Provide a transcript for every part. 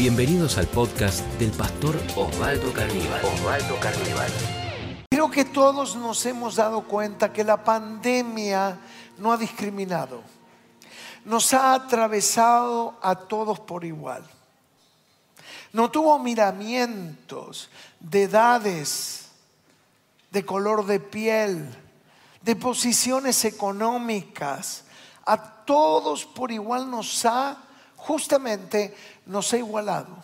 Bienvenidos al podcast del pastor Osvaldo Carníbal. Osvaldo Carníbal. Creo que todos nos hemos dado cuenta que la pandemia no ha discriminado. Nos ha atravesado a todos por igual. No tuvo miramientos de edades, de color de piel, de posiciones económicas. A todos por igual nos ha, justamente, nos ha igualado.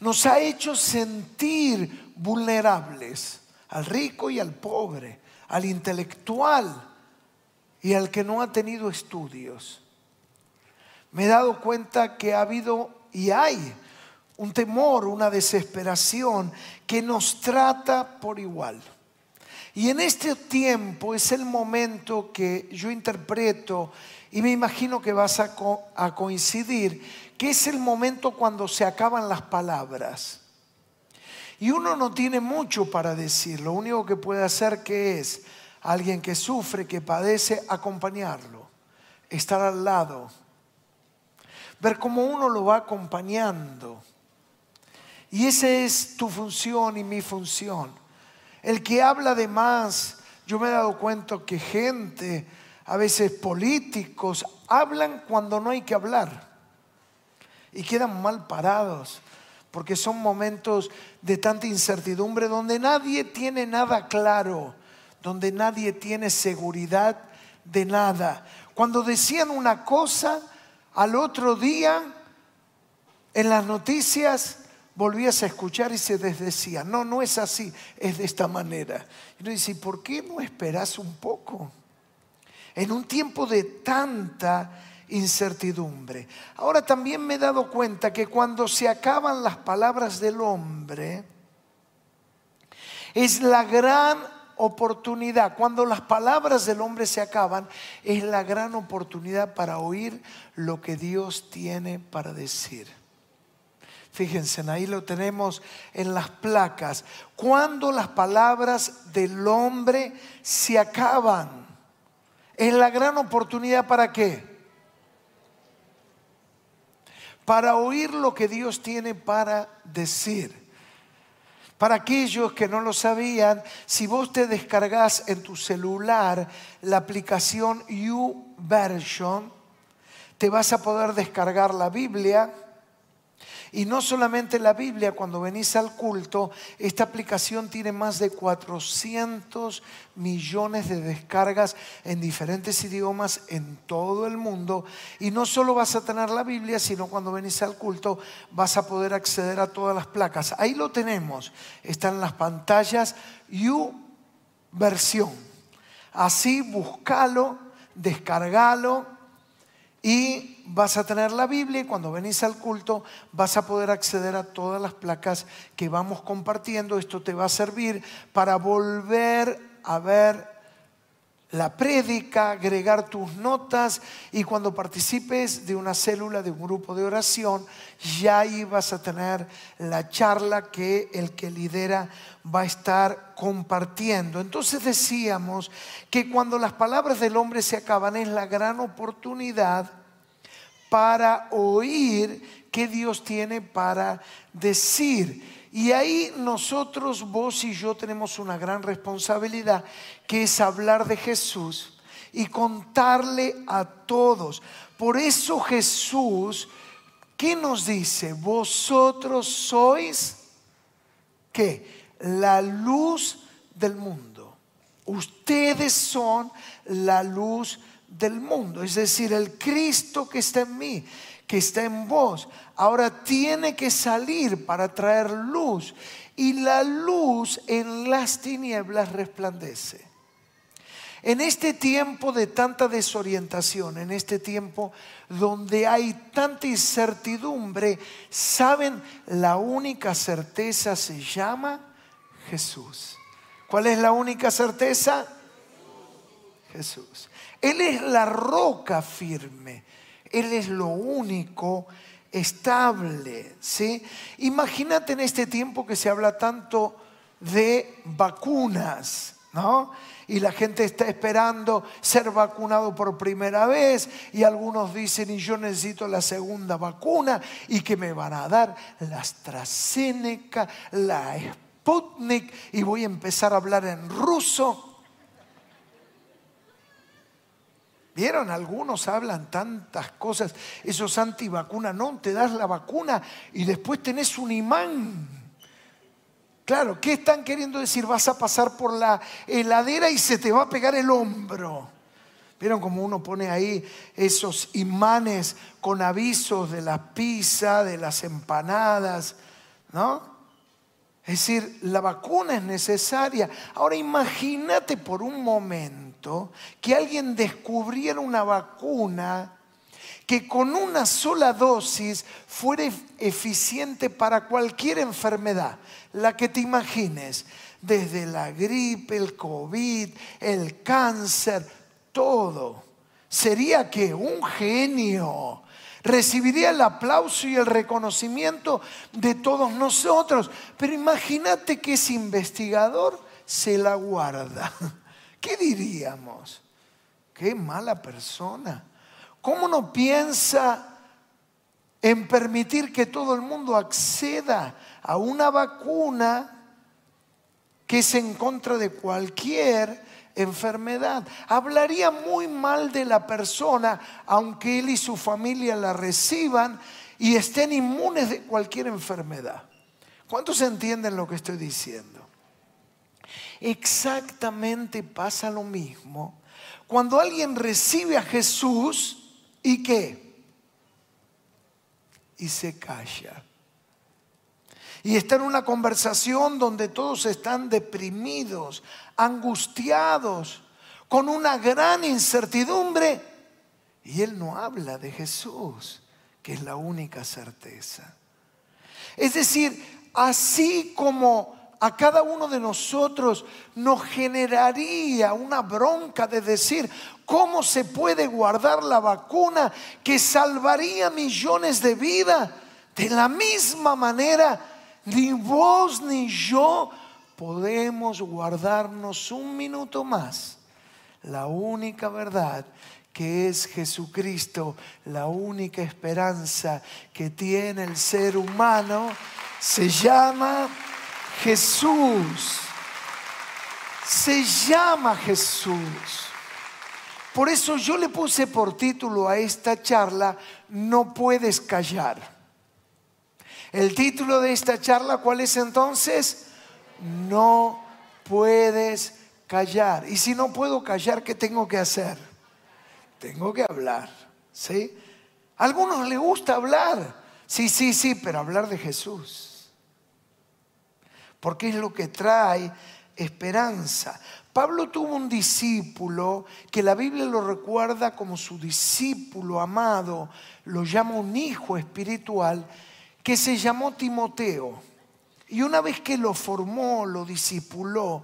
Nos ha hecho sentir vulnerables al rico y al pobre, al intelectual y al que no ha tenido estudios. Me he dado cuenta que ha habido y hay un temor, una desesperación que nos trata por igual. Y en este tiempo es el momento que yo interpreto y me imagino que vas a, coincidir, que es el momento cuando se acaban las palabras. Y uno no tiene mucho para decir, lo único que puede hacer que es alguien que sufre, que padece, acompañarlo, estar al lado, ver cómo uno lo va acompañando. Y esa es tu función y mi función el que habla de más, yo me he dado cuenta que gente, a veces políticos, hablan cuando no hay que hablar y quedan mal parados porque son momentos de tanta incertidumbre donde nadie tiene nada claro, donde nadie tiene seguridad de nada. Cuando decían una cosa, al otro día en las noticias volvías a escuchar y se desdecía, no, no es así, es de esta manera. Y uno dice, ¿por qué no esperas un poco? En un tiempo de tanta incertidumbre. Ahora también me he dado cuenta que cuando se acaban las palabras del hombre, es la gran oportunidad, cuando las palabras del hombre se acaban, es la gran oportunidad para oír lo que Dios tiene para decir. Fíjense, ahí lo tenemos en las placas. Cuando las palabras del hombre se acaban, es la gran oportunidad para qué? Para oír lo que Dios tiene para decir. Para aquellos que no lo sabían, si vos te descargas en tu celular la aplicación YouVersion, te vas a poder descargar la Biblia, y no solamente la Biblia, cuando venís al culto, esta aplicación tiene más de 400 millones de descargas en diferentes idiomas en todo el mundo. Y no solo vas a tener la Biblia, sino cuando venís al culto vas a poder acceder a todas las placas. Ahí lo tenemos, están las pantallas You versión. Así buscalo, descargalo y vas a tener la Biblia y cuando venís al culto vas a poder acceder a todas las placas que vamos compartiendo. Esto te va a servir para volver a ver la prédica, agregar tus notas y cuando participes de una célula, de un grupo de oración, ya ahí vas a tener la charla que el que lidera va a estar compartiendo. Entonces decíamos que cuando las palabras del hombre se acaban es la gran oportunidad para oír qué Dios tiene para decir. Y ahí nosotros, vos y yo, tenemos una gran responsabilidad, que es hablar de Jesús y contarle a todos. Por eso Jesús, ¿qué nos dice? Vosotros sois, ¿qué? La luz del mundo. Ustedes son la luz del mundo. Es decir, el Cristo que está en mí que está en vos, ahora tiene que salir para traer luz. Y la luz en las tinieblas resplandece. En este tiempo de tanta desorientación, en este tiempo donde hay tanta incertidumbre, ¿saben? La única certeza se llama Jesús. ¿Cuál es la única certeza? Jesús. Él es la roca firme. Él es lo único estable. ¿sí? Imagínate en este tiempo que se habla tanto de vacunas. ¿no? Y la gente está esperando ser vacunado por primera vez y algunos dicen, y yo necesito la segunda vacuna y que me van a dar la AstraZeneca, la Sputnik y voy a empezar a hablar en ruso. ¿Vieron? Algunos hablan tantas cosas, esos antivacunas, no, te das la vacuna y después tenés un imán. Claro, ¿qué están queriendo decir? Vas a pasar por la heladera y se te va a pegar el hombro. ¿Vieron cómo uno pone ahí esos imanes con avisos de la pizza, de las empanadas? ¿No? Es decir, la vacuna es necesaria. Ahora imagínate por un momento que alguien descubriera una vacuna que con una sola dosis fuera eficiente para cualquier enfermedad, la que te imagines, desde la gripe, el COVID, el cáncer, todo. Sería que un genio recibiría el aplauso y el reconocimiento de todos nosotros. Pero imagínate que ese investigador se la guarda. ¿Qué diríamos? Qué mala persona. ¿Cómo no piensa en permitir que todo el mundo acceda a una vacuna que es en contra de cualquier enfermedad. Hablaría muy mal de la persona, aunque él y su familia la reciban y estén inmunes de cualquier enfermedad. ¿Cuántos entienden lo que estoy diciendo? Exactamente pasa lo mismo cuando alguien recibe a Jesús y qué? Y se calla y está en una conversación donde todos están deprimidos, angustiados, con una gran incertidumbre. Y él no habla de Jesús, que es la única certeza. Es decir, así como a cada uno de nosotros nos generaría una bronca de decir, ¿cómo se puede guardar la vacuna que salvaría millones de vidas? De la misma manera, ni vos ni yo podemos guardarnos un minuto más. La única verdad que es Jesucristo, la única esperanza que tiene el ser humano, se llama Jesús. Se llama Jesús. Por eso yo le puse por título a esta charla, No puedes callar. El título de esta charla, ¿cuál es entonces? No puedes callar. Y si no puedo callar, ¿qué tengo que hacer? Tengo que hablar, ¿sí? A algunos les gusta hablar. Sí, sí, sí, pero hablar de Jesús. Porque es lo que trae esperanza. Pablo tuvo un discípulo que la Biblia lo recuerda como su discípulo amado, lo llama un hijo espiritual que se llamó Timoteo. Y una vez que lo formó, lo discipuló,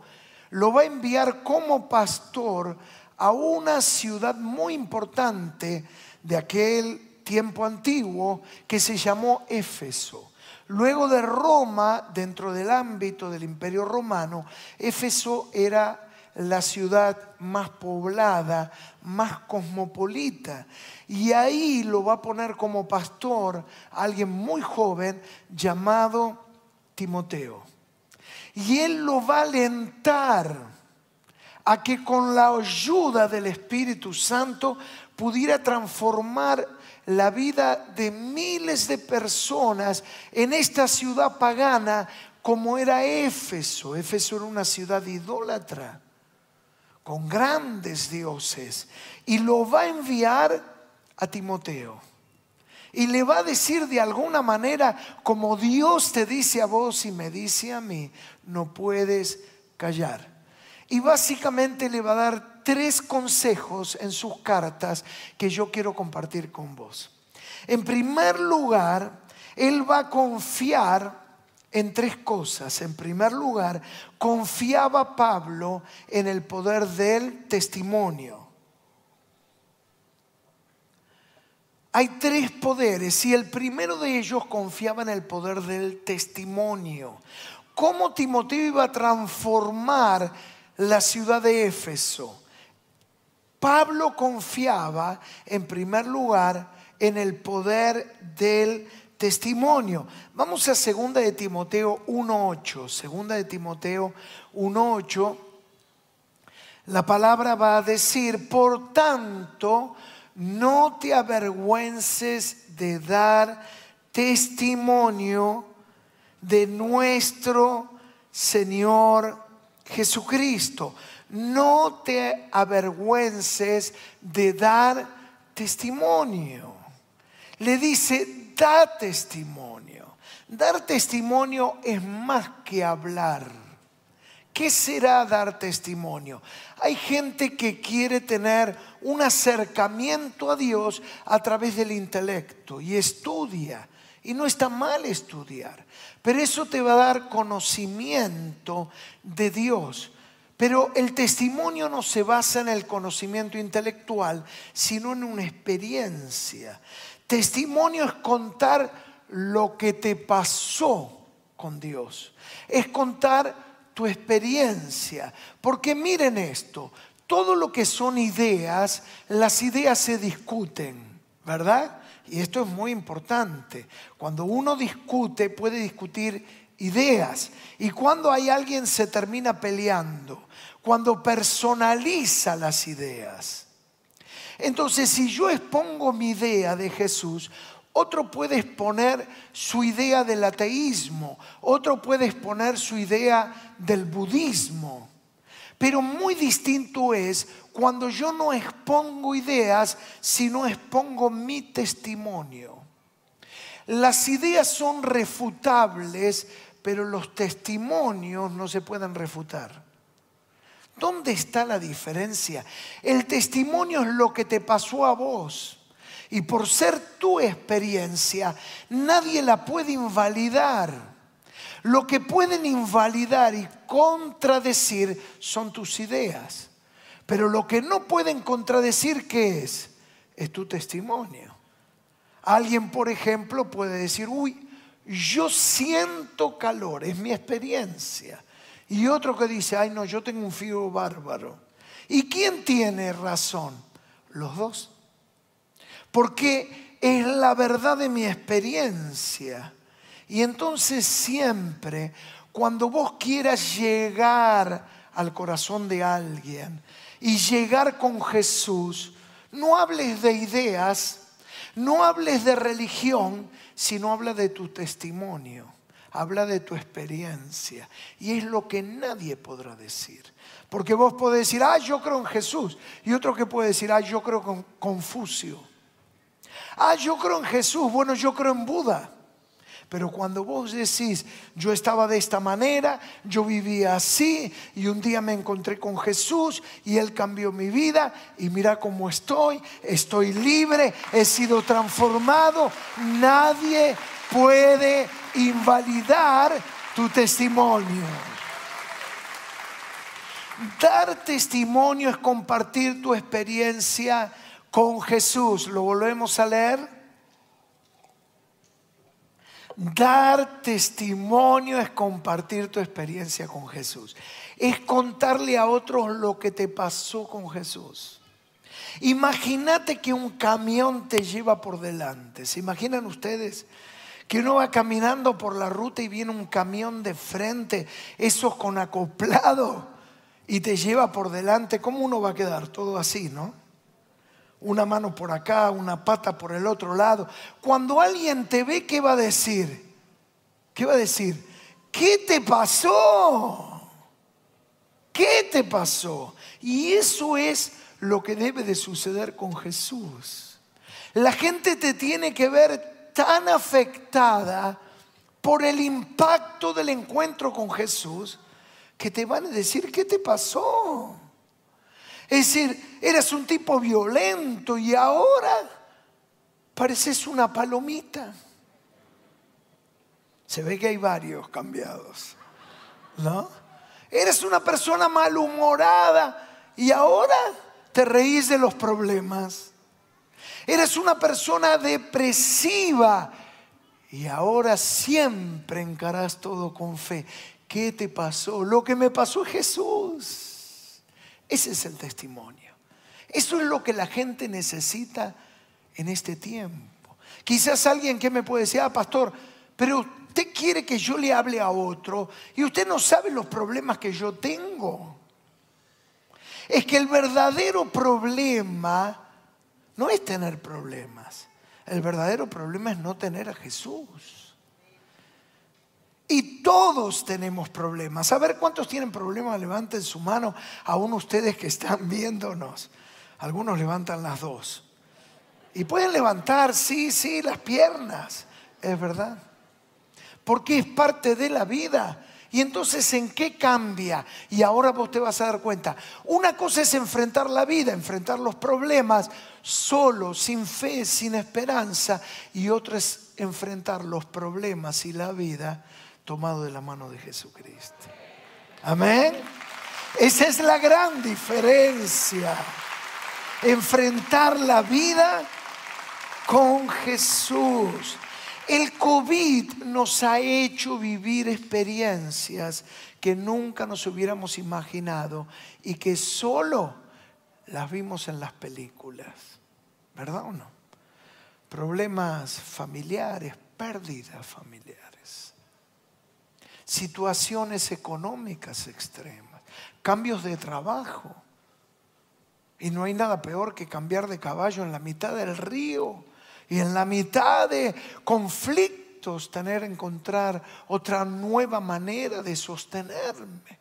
lo va a enviar como pastor a una ciudad muy importante de aquel tiempo antiguo que se llamó Éfeso. Luego de Roma, dentro del ámbito del imperio romano, Éfeso era la ciudad más poblada, más cosmopolita. Y ahí lo va a poner como pastor alguien muy joven llamado Timoteo. Y él lo va a alentar a que con la ayuda del Espíritu Santo pudiera transformar la vida de miles de personas en esta ciudad pagana como era Éfeso. Éfeso era una ciudad idólatra con grandes dioses y lo va a enviar a Timoteo. Y le va a decir de alguna manera, como Dios te dice a vos y me dice a mí, no puedes callar. Y básicamente le va a dar tres consejos en sus cartas que yo quiero compartir con vos. En primer lugar, él va a confiar en tres cosas. En primer lugar, confiaba Pablo en el poder del testimonio. Hay tres poderes y el primero de ellos confiaba en el poder del testimonio. ¿Cómo Timoteo iba a transformar la ciudad de Éfeso. Pablo confiaba en primer lugar en el poder del testimonio. Vamos a segunda de Timoteo 1:8. Segunda de Timoteo 1:8. La palabra va a decir, "Por tanto, no te avergüences de dar testimonio de nuestro Señor Jesucristo. No te avergüences de dar testimonio. Le dice, da testimonio. Dar testimonio es más que hablar. ¿Qué será dar testimonio? Hay gente que quiere tener un acercamiento a Dios a través del intelecto y estudia. Y no está mal estudiar, pero eso te va a dar conocimiento de Dios. Pero el testimonio no se basa en el conocimiento intelectual, sino en una experiencia. Testimonio es contar lo que te pasó con Dios. Es contar tu experiencia. Porque miren esto, todo lo que son ideas, las ideas se discuten, ¿verdad? Y esto es muy importante. Cuando uno discute, puede discutir ideas. Y cuando hay alguien se termina peleando, cuando personaliza las ideas. Entonces, si yo expongo mi idea de Jesús, otro puede exponer su idea del ateísmo, otro puede exponer su idea del budismo. Pero muy distinto es cuando yo no expongo ideas, sino expongo mi testimonio. Las ideas son refutables, pero los testimonios no se pueden refutar. ¿Dónde está la diferencia? El testimonio es lo que te pasó a vos. Y por ser tu experiencia, nadie la puede invalidar. Lo que pueden invalidar y contradecir son tus ideas. Pero lo que no pueden contradecir, ¿qué es? Es tu testimonio. Alguien, por ejemplo, puede decir, uy, yo siento calor, es mi experiencia. Y otro que dice, ay no, yo tengo un frío bárbaro. ¿Y quién tiene razón? Los dos. Porque es la verdad de mi experiencia. Y entonces siempre, cuando vos quieras llegar al corazón de alguien y llegar con Jesús, no hables de ideas, no hables de religión, sino habla de tu testimonio, habla de tu experiencia. Y es lo que nadie podrá decir. Porque vos podés decir, ah, yo creo en Jesús. Y otro que puede decir, ah, yo creo en Confucio. Ah, yo creo en Jesús. Bueno, yo creo en Buda. Pero cuando vos decís, yo estaba de esta manera, yo vivía así y un día me encontré con Jesús y Él cambió mi vida y mira cómo estoy, estoy libre, he sido transformado, nadie puede invalidar tu testimonio. Dar testimonio es compartir tu experiencia con Jesús. ¿Lo volvemos a leer? Dar testimonio es compartir tu experiencia con Jesús. Es contarle a otros lo que te pasó con Jesús. Imagínate que un camión te lleva por delante. ¿Se imaginan ustedes? Que uno va caminando por la ruta y viene un camión de frente, esos con acoplado, y te lleva por delante. ¿Cómo uno va a quedar? Todo así, ¿no? Una mano por acá, una pata por el otro lado. Cuando alguien te ve, ¿qué va a decir? ¿Qué va a decir? ¿Qué te pasó? ¿Qué te pasó? Y eso es lo que debe de suceder con Jesús. La gente te tiene que ver tan afectada por el impacto del encuentro con Jesús que te van a decir, ¿qué te pasó? Es decir, eras un tipo violento y ahora pareces una palomita. Se ve que hay varios cambiados, ¿no? Eres una persona malhumorada y ahora te reís de los problemas. Eres una persona depresiva y ahora siempre encarás todo con fe. ¿Qué te pasó? Lo que me pasó es Jesús. Ese es el testimonio. Eso es lo que la gente necesita en este tiempo. Quizás alguien que me puede decir, ah, pastor, pero usted quiere que yo le hable a otro y usted no sabe los problemas que yo tengo. Es que el verdadero problema no es tener problemas. El verdadero problema es no tener a Jesús. Y todos tenemos problemas. A ver cuántos tienen problemas, levanten su mano. Aún ustedes que están viéndonos. Algunos levantan las dos. Y pueden levantar, sí, sí, las piernas. Es verdad. Porque es parte de la vida. Y entonces, ¿en qué cambia? Y ahora vos te vas a dar cuenta. Una cosa es enfrentar la vida, enfrentar los problemas solo, sin fe, sin esperanza. Y otra es enfrentar los problemas y la vida tomado de la mano de Jesucristo. Amén. Esa es la gran diferencia. Enfrentar la vida con Jesús. El COVID nos ha hecho vivir experiencias que nunca nos hubiéramos imaginado y que solo las vimos en las películas. ¿Verdad o no? Problemas familiares, pérdidas familiares, situaciones económicas extremas, cambios de trabajo. Y no hay nada peor que cambiar de caballo en la mitad del río y en la mitad de conflictos tener, encontrar otra nueva manera de sostenerme.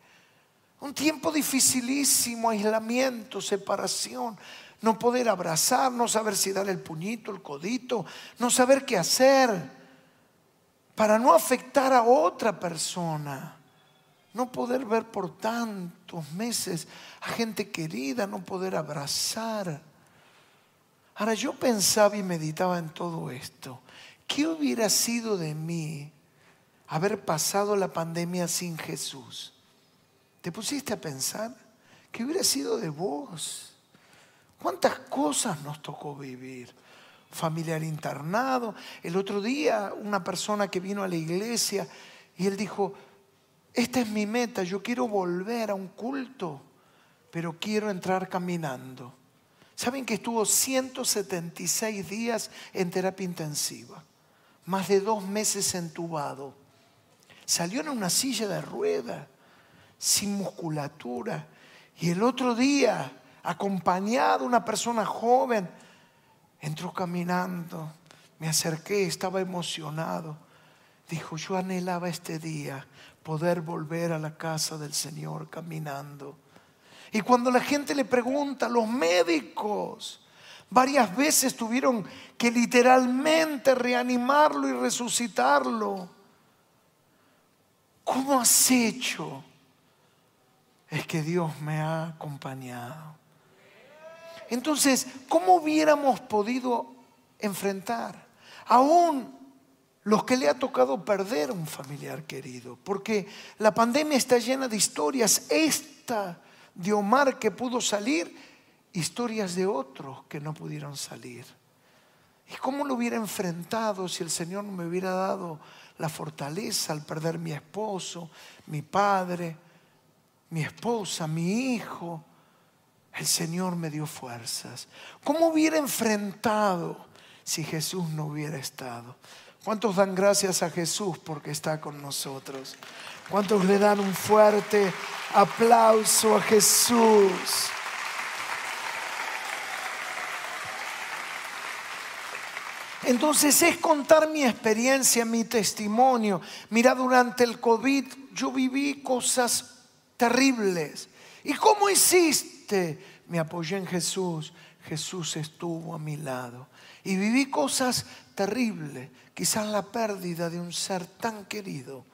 Un tiempo dificilísimo, aislamiento, separación, no poder abrazar, no saber si dar el puñito, el codito, no saber qué hacer para no afectar a otra persona. No poder ver por tantos meses a gente querida, no poder abrazar. Ahora yo pensaba y meditaba en todo esto. ¿Qué hubiera sido de mí haber pasado la pandemia sin Jesús? ¿Te pusiste a pensar? ¿Qué hubiera sido de vos? ¿Cuántas cosas nos tocó vivir? Familiar internado. El otro día una persona que vino a la iglesia y él dijo, esta es mi meta, yo quiero volver a un culto, pero quiero entrar caminando. ¿Saben que estuvo 176 días en terapia intensiva? Más de dos meses entubado. Salió en una silla de rueda, sin musculatura. Y el otro día, acompañado una persona joven, entró caminando. Me acerqué, estaba emocionado. Dijo, yo anhelaba este día poder volver a la casa del Señor caminando. Y cuando la gente le pregunta, los médicos varias veces tuvieron que literalmente reanimarlo y resucitarlo. ¿Cómo has hecho? Es que Dios me ha acompañado. Entonces, ¿cómo hubiéramos podido enfrentar? Aún los que le ha tocado perder a un familiar querido, porque la pandemia está llena de historias. Esta de Omar que pudo salir, historias de otros que no pudieron salir. ¿Y cómo lo hubiera enfrentado si el Señor no me hubiera dado la fortaleza al perder mi esposo, mi padre, mi esposa, mi hijo? El Señor me dio fuerzas. ¿Cómo hubiera enfrentado si Jesús no hubiera estado? ¿Cuántos dan gracias a Jesús porque está con nosotros? ¿Cuántos le dan un fuerte aplauso a Jesús? Entonces es contar mi experiencia, mi testimonio. Mira, durante el COVID yo viví cosas terribles. ¿Y cómo hiciste? Me apoyé en Jesús. Jesús estuvo a mi lado. Y viví cosas terribles. Quizás la pérdida de un ser tan querido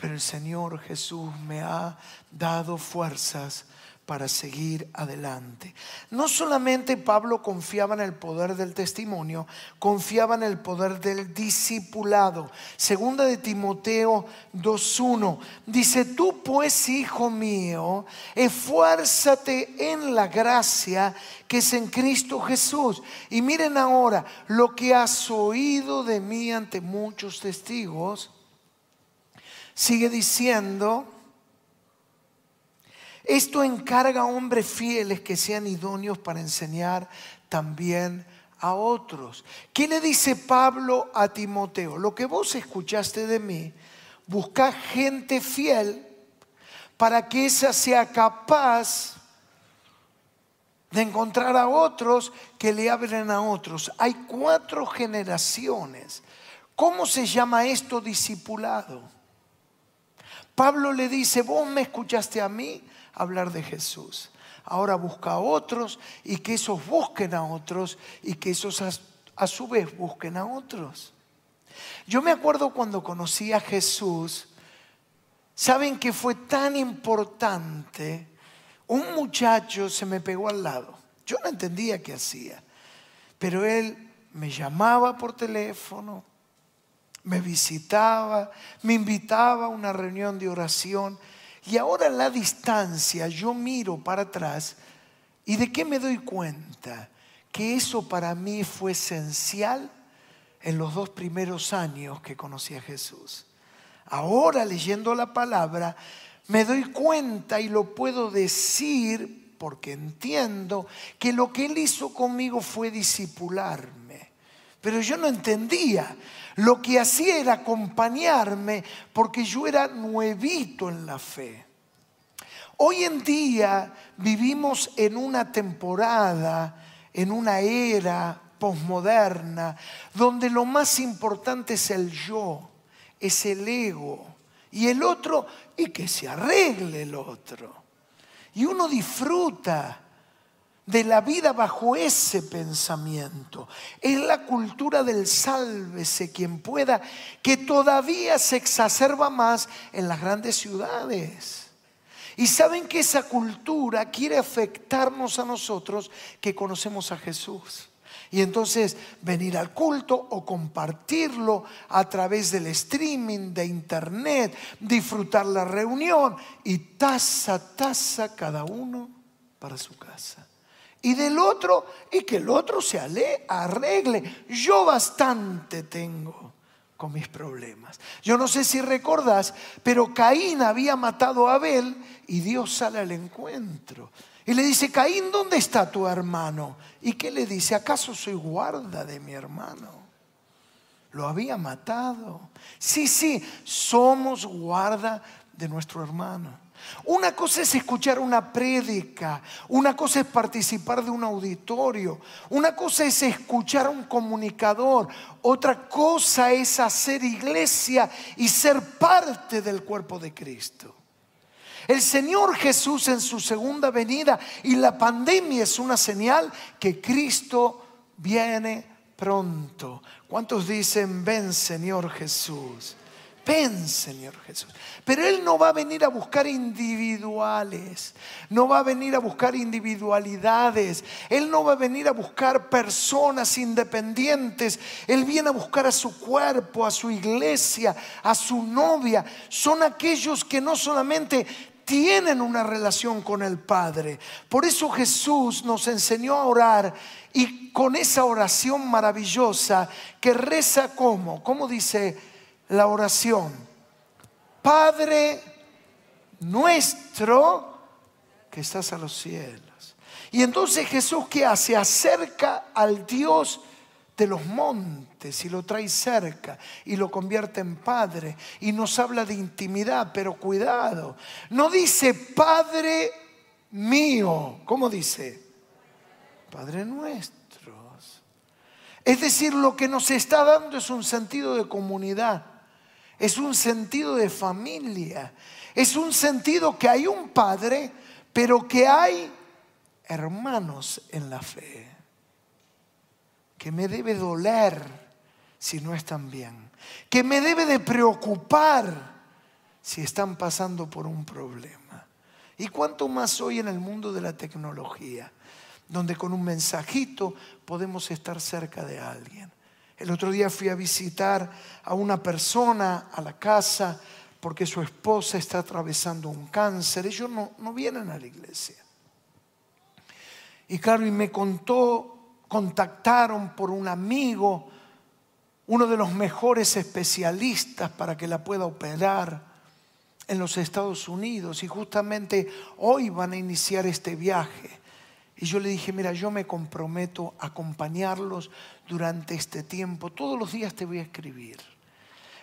pero el Señor Jesús me ha dado fuerzas para seguir adelante. No solamente Pablo confiaba en el poder del testimonio, confiaba en el poder del discipulado. Segunda de Timoteo 2.1 dice, tú pues, hijo mío, esfuérzate en la gracia que es en Cristo Jesús. Y miren ahora lo que has oído de mí ante muchos testigos Sigue diciendo, Esto encarga a hombres fieles que sean idóneos para enseñar también a otros. ¿Qué le dice Pablo a Timoteo? Lo que vos escuchaste de mí, busca gente fiel para que esa sea capaz de encontrar a otros que le hablen a otros. Hay cuatro generaciones. ¿Cómo se llama esto discipulado? Pablo le dice, vos me escuchaste a mí hablar de Jesús. Ahora busca a otros y que esos busquen a otros y que esos a, su vez busquen a otros. Yo me acuerdo cuando conocí a Jesús, ¿saben que fue tan importante un muchacho se me pegó al lado. Yo no entendía qué hacía, pero él me llamaba por teléfono, me visitaba, me invitaba a una reunión de oración y ahora a la distancia yo miro para atrás y de qué me doy cuenta que eso para mí fue esencial en los dos primeros años que conocí a Jesús. Ahora leyendo la palabra me doy cuenta y lo puedo decir porque entiendo que lo que Él hizo conmigo fue disipularme. Pero yo no entendía. Lo que hacía era acompañarme porque yo era nuevito en la fe. Hoy en día vivimos en una temporada, en una era posmoderna, donde lo más importante es el yo, es el ego. Y el otro y que se arregle el otro. Y uno disfruta de la vida bajo ese pensamiento. Es la cultura del sálvese quien pueda, que todavía se exacerba más en las grandes ciudades. Y saben que esa cultura quiere afectarnos a nosotros que conocemos a Jesús. Y entonces venir al culto o compartirlo a través del streaming, de internet, disfrutar la reunión y taza, taza cada uno para su casa. Y del otro, y que el otro se arregle. Yo bastante tengo con mis problemas. Yo no sé si recordás, pero Caín había matado a Abel y Dios sale al encuentro. Y le dice, Caín, ¿dónde está tu hermano? ¿Y qué le dice? ¿Acaso soy guarda de mi hermano? Lo había matado. Sí, sí, somos guarda de nuestro hermano. Una cosa es escuchar una prédica, una cosa es participar de un auditorio, una cosa es escuchar a un comunicador, otra cosa es hacer iglesia y ser parte del cuerpo de Cristo. El Señor Jesús en su segunda venida y la pandemia es una señal que Cristo viene pronto. ¿Cuántos dicen, ven Señor Jesús? Ven, Señor Jesús. Pero Él no va a venir a buscar individuales, no va a venir a buscar individualidades, Él no va a venir a buscar personas independientes, Él viene a buscar a su cuerpo, a su iglesia, a su novia. Son aquellos que no solamente tienen una relación con el Padre. Por eso Jesús nos enseñó a orar y con esa oración maravillosa que reza como, ¿cómo dice la oración? Padre nuestro que estás a los cielos. Y entonces Jesús que hace? Acerca al Dios de los montes y lo trae cerca y lo convierte en padre y nos habla de intimidad, pero cuidado, no dice Padre mío, ¿cómo dice? Padre nuestros. Es decir, lo que nos está dando es un sentido de comunidad, es un sentido de familia, es un sentido que hay un Padre, pero que hay hermanos en la fe que me debe doler si no están bien, que me debe de preocupar si están pasando por un problema. Y cuánto más hoy en el mundo de la tecnología, donde con un mensajito podemos estar cerca de alguien. El otro día fui a visitar a una persona a la casa porque su esposa está atravesando un cáncer. Ellos no, no vienen a la iglesia. Y claro, y me contó contactaron por un amigo, uno de los mejores especialistas para que la pueda operar. en los Estados Unidos y justamente hoy van a iniciar este viaje. Y yo le dije, mira, yo me comprometo a acompañarlos durante este tiempo. Todos los días te voy a escribir.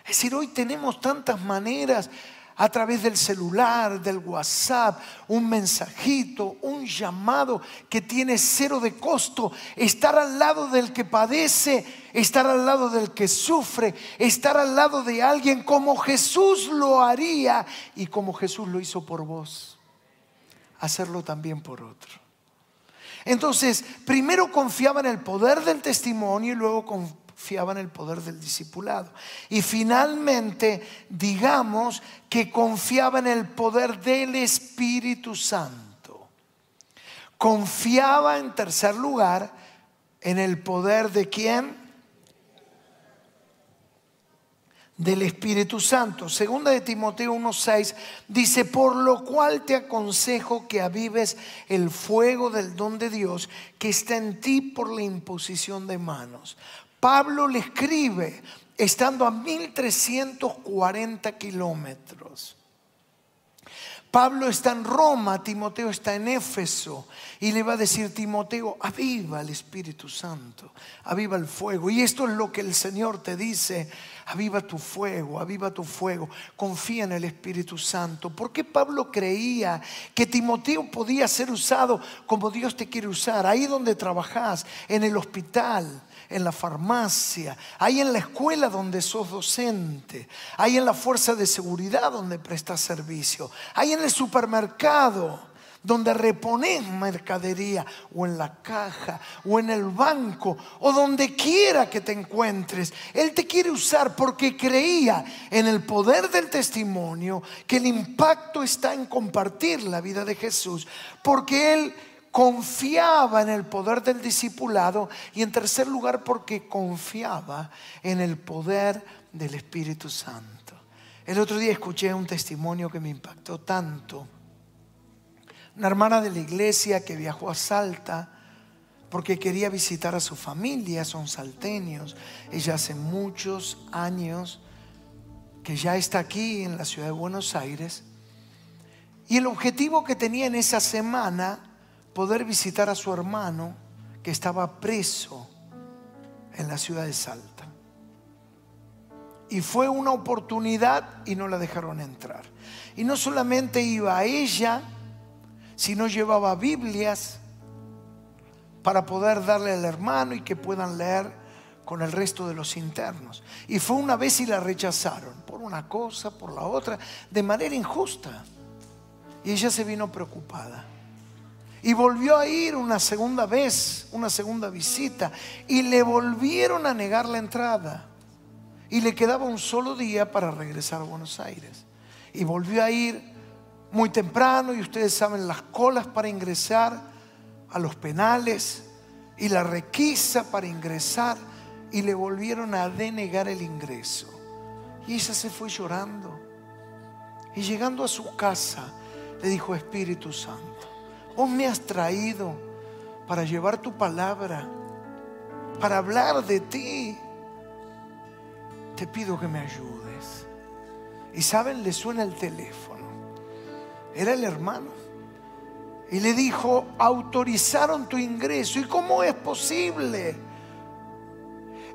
Es decir, hoy tenemos tantas maneras a través del celular, del WhatsApp, un mensajito, un llamado que tiene cero de costo, estar al lado del que padece, estar al lado del que sufre, estar al lado de alguien como Jesús lo haría y como Jesús lo hizo por vos, hacerlo también por otro. Entonces, primero confiaba en el poder del testimonio y luego confiaba en el poder del discipulado. Y finalmente, digamos que confiaba en el poder del Espíritu Santo. Confiaba en tercer lugar en el poder de quién? Del Espíritu Santo. Segunda de Timoteo 1:6 dice, "Por lo cual te aconsejo que avives el fuego del don de Dios que está en ti por la imposición de manos." Pablo le escribe estando a 1340 kilómetros. Pablo está en Roma, Timoteo está en Éfeso y le va a decir, Timoteo, aviva el Espíritu Santo, aviva el fuego. Y esto es lo que el Señor te dice, aviva tu fuego, aviva tu fuego, confía en el Espíritu Santo. Porque Pablo creía que Timoteo podía ser usado como Dios te quiere usar, ahí donde trabajas, en el hospital, en la farmacia, ahí en la escuela donde sos docente, ahí en la fuerza de seguridad donde prestas servicio, ahí en el supermercado donde repones mercadería, o en la caja, o en el banco, o donde quiera que te encuentres. Él te quiere usar porque creía en el poder del testimonio, que el impacto está en compartir la vida de Jesús, porque Él confiaba en el poder del discipulado y en tercer lugar porque confiaba en el poder del Espíritu Santo. El otro día escuché un testimonio que me impactó tanto. Una hermana de la iglesia que viajó a Salta porque quería visitar a su familia, son salteños. Ella hace muchos años que ya está aquí en la ciudad de Buenos Aires. Y el objetivo que tenía en esa semana poder visitar a su hermano que estaba preso en la ciudad de Salta. Y fue una oportunidad y no la dejaron entrar. Y no solamente iba a ella, sino llevaba Biblias para poder darle al hermano y que puedan leer con el resto de los internos. Y fue una vez y la rechazaron, por una cosa, por la otra, de manera injusta. Y ella se vino preocupada. Y volvió a ir una segunda vez, una segunda visita, y le volvieron a negar la entrada. Y le quedaba un solo día para regresar a Buenos Aires. Y volvió a ir muy temprano, y ustedes saben las colas para ingresar a los penales, y la requisa para ingresar, y le volvieron a denegar el ingreso. Y ella se fue llorando. Y llegando a su casa, le dijo, Espíritu Santo Vos me has traído para llevar tu palabra, para hablar de ti. Te pido que me ayudes. Y saben, le suena el teléfono. Era el hermano. Y le dijo, autorizaron tu ingreso. ¿Y cómo es posible?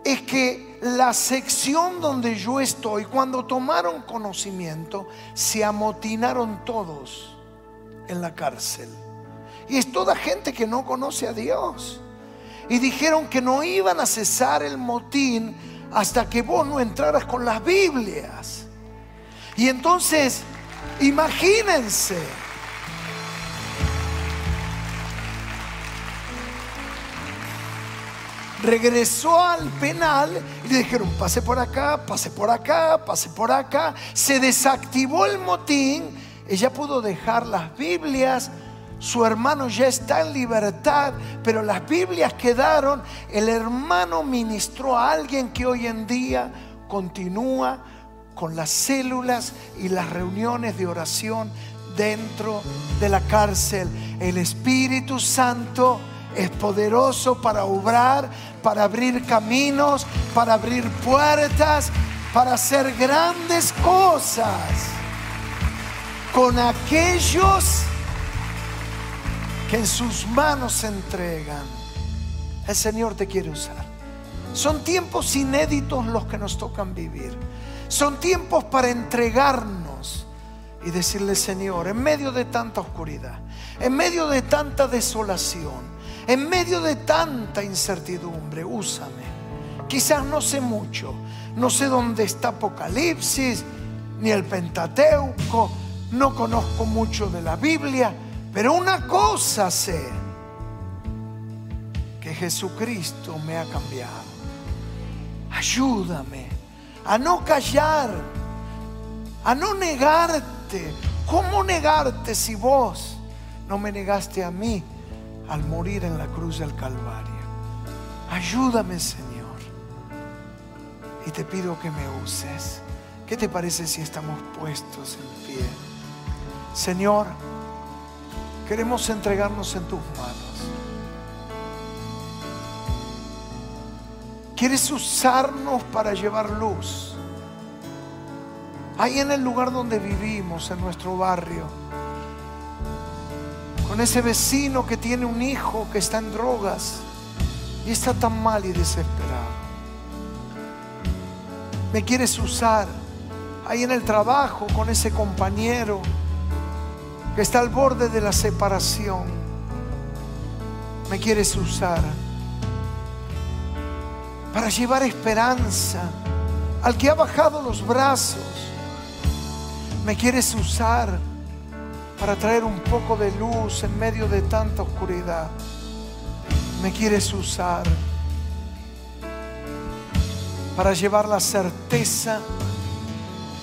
Es que la sección donde yo estoy, cuando tomaron conocimiento, se amotinaron todos en la cárcel. Y es toda gente que no conoce a Dios. Y dijeron que no iban a cesar el motín hasta que vos no entraras con las Biblias. Y entonces, imagínense. regresó al penal y le dijeron, pase por acá, pase por acá, pase por acá. Se desactivó el motín, ella pudo dejar las Biblias, su hermano ya está en libertad, pero las Biblias quedaron. El hermano ministró a alguien que hoy en día continúa con las células y las reuniones de oración dentro de la cárcel. El Espíritu Santo es poderoso para obrar, para abrir caminos, para abrir puertas, para hacer grandes cosas. con aquellos que en sus manos se entregan. El Señor te quiere usar. Son tiempos inéditos los que nos tocan vivir. Son tiempos para entregarnos y decirle, Señor, en medio de tanta oscuridad, en medio de tanta desolación, en medio de tanta incertidumbre, úsame. Quizás no sé mucho, no sé dónde está Apocalipsis, ni el Pentateuco, no conozco mucho de la Biblia, pero una cosa sé, que Jesucristo me ha cambiado. Ayúdame a no callar, a no negarte. ¿Cómo negarte si vos no me negaste a mí al morir en la cruz del Calvario? Ayúdame, Señor. Y te pido que me uses. ¿Qué te parece si estamos puestos en pie? Señor, queremos entregarnos en tus manos. ¿Quieres usarnos para llevar luz? Ahí en el lugar donde vivimos, en nuestro barrio, con ese vecino que tiene un hijo que está en drogas y está tan mal y desesperado. Me quieres usar ahí en el trabajo con ese compañero que está al borde de la separación. Me quieres usar para llevar esperanza al que ha bajado los brazos. Me quieres usar para traer un poco de luz en medio de tanta oscuridad. Me quieres usar para llevar la certeza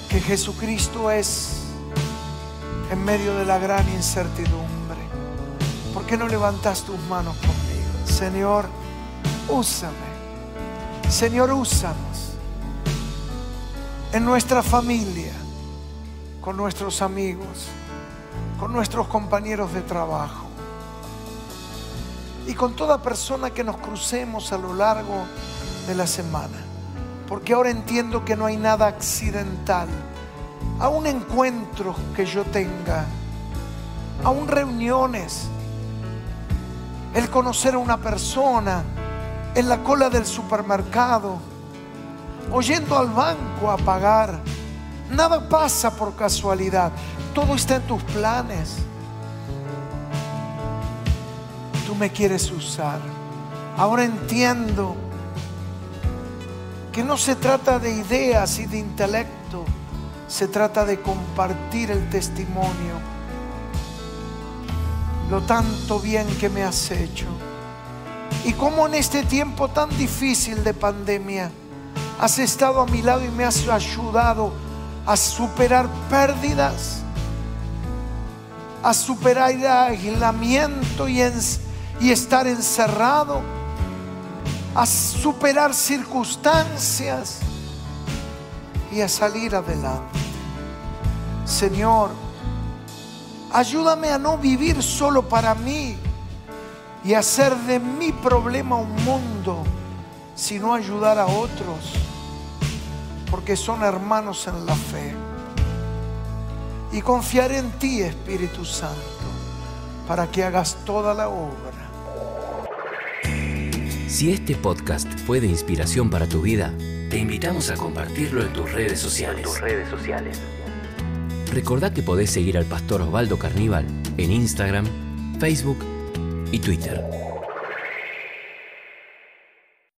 que Jesucristo es en medio de la gran incertidumbre. ¿Por qué no levantas tus manos conmigo? Señor, úsame. Señor, úsanos en nuestra familia, con nuestros amigos, con nuestros compañeros de trabajo y con toda persona que nos crucemos a lo largo de la semana. Porque ahora entiendo que no hay nada accidental aún encuentros que yo tenga, aún reuniones, el conocer a una persona en la cola del supermercado, oyendo al banco a pagar. Nada pasa por casualidad, todo está en tus planes. Tú me quieres usar. Ahora entiendo que no se trata de ideas y de intelecto se trata de compartir el testimonio, lo tanto bien que me has hecho. Y cómo en este tiempo tan difícil de pandemia has estado a mi lado y me has ayudado a superar pérdidas, a superar el aislamiento y, y estar encerrado, a superar circunstancias y a salir adelante. Señor, ayúdame a no vivir solo para mí y hacer de mi problema un mundo, sino ayudar a otros, porque son hermanos en la fe. Y confiar en ti, Espíritu Santo, para que hagas toda la obra. Si este podcast fue de inspiración para tu vida, te invitamos a compartirlo en tus redes sociales. tus redes sociales. Recordá que podés seguir al pastor Osvaldo Carníbal en Instagram, Facebook y Twitter.